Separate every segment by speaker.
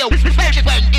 Speaker 1: yo, perfect when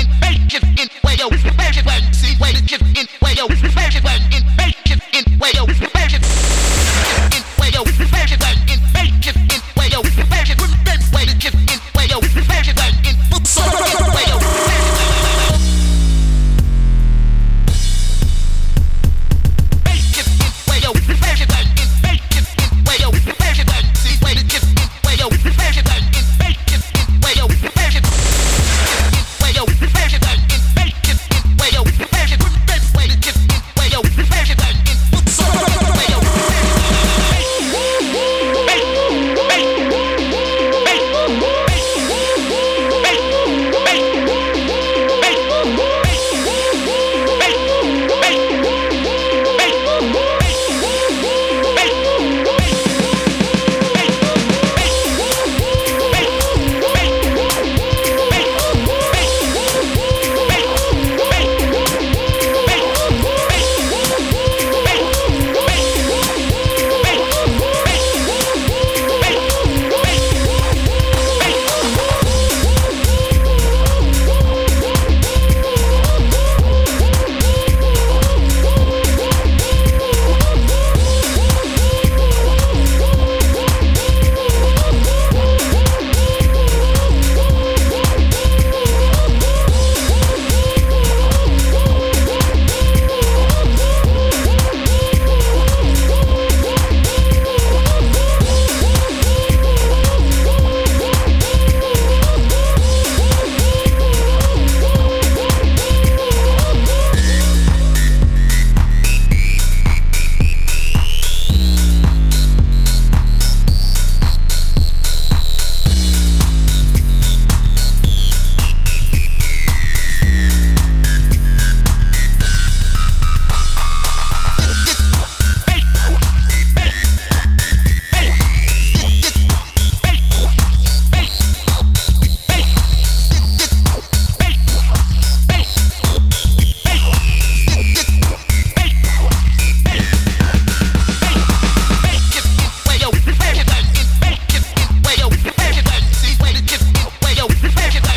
Speaker 1: Pick it up.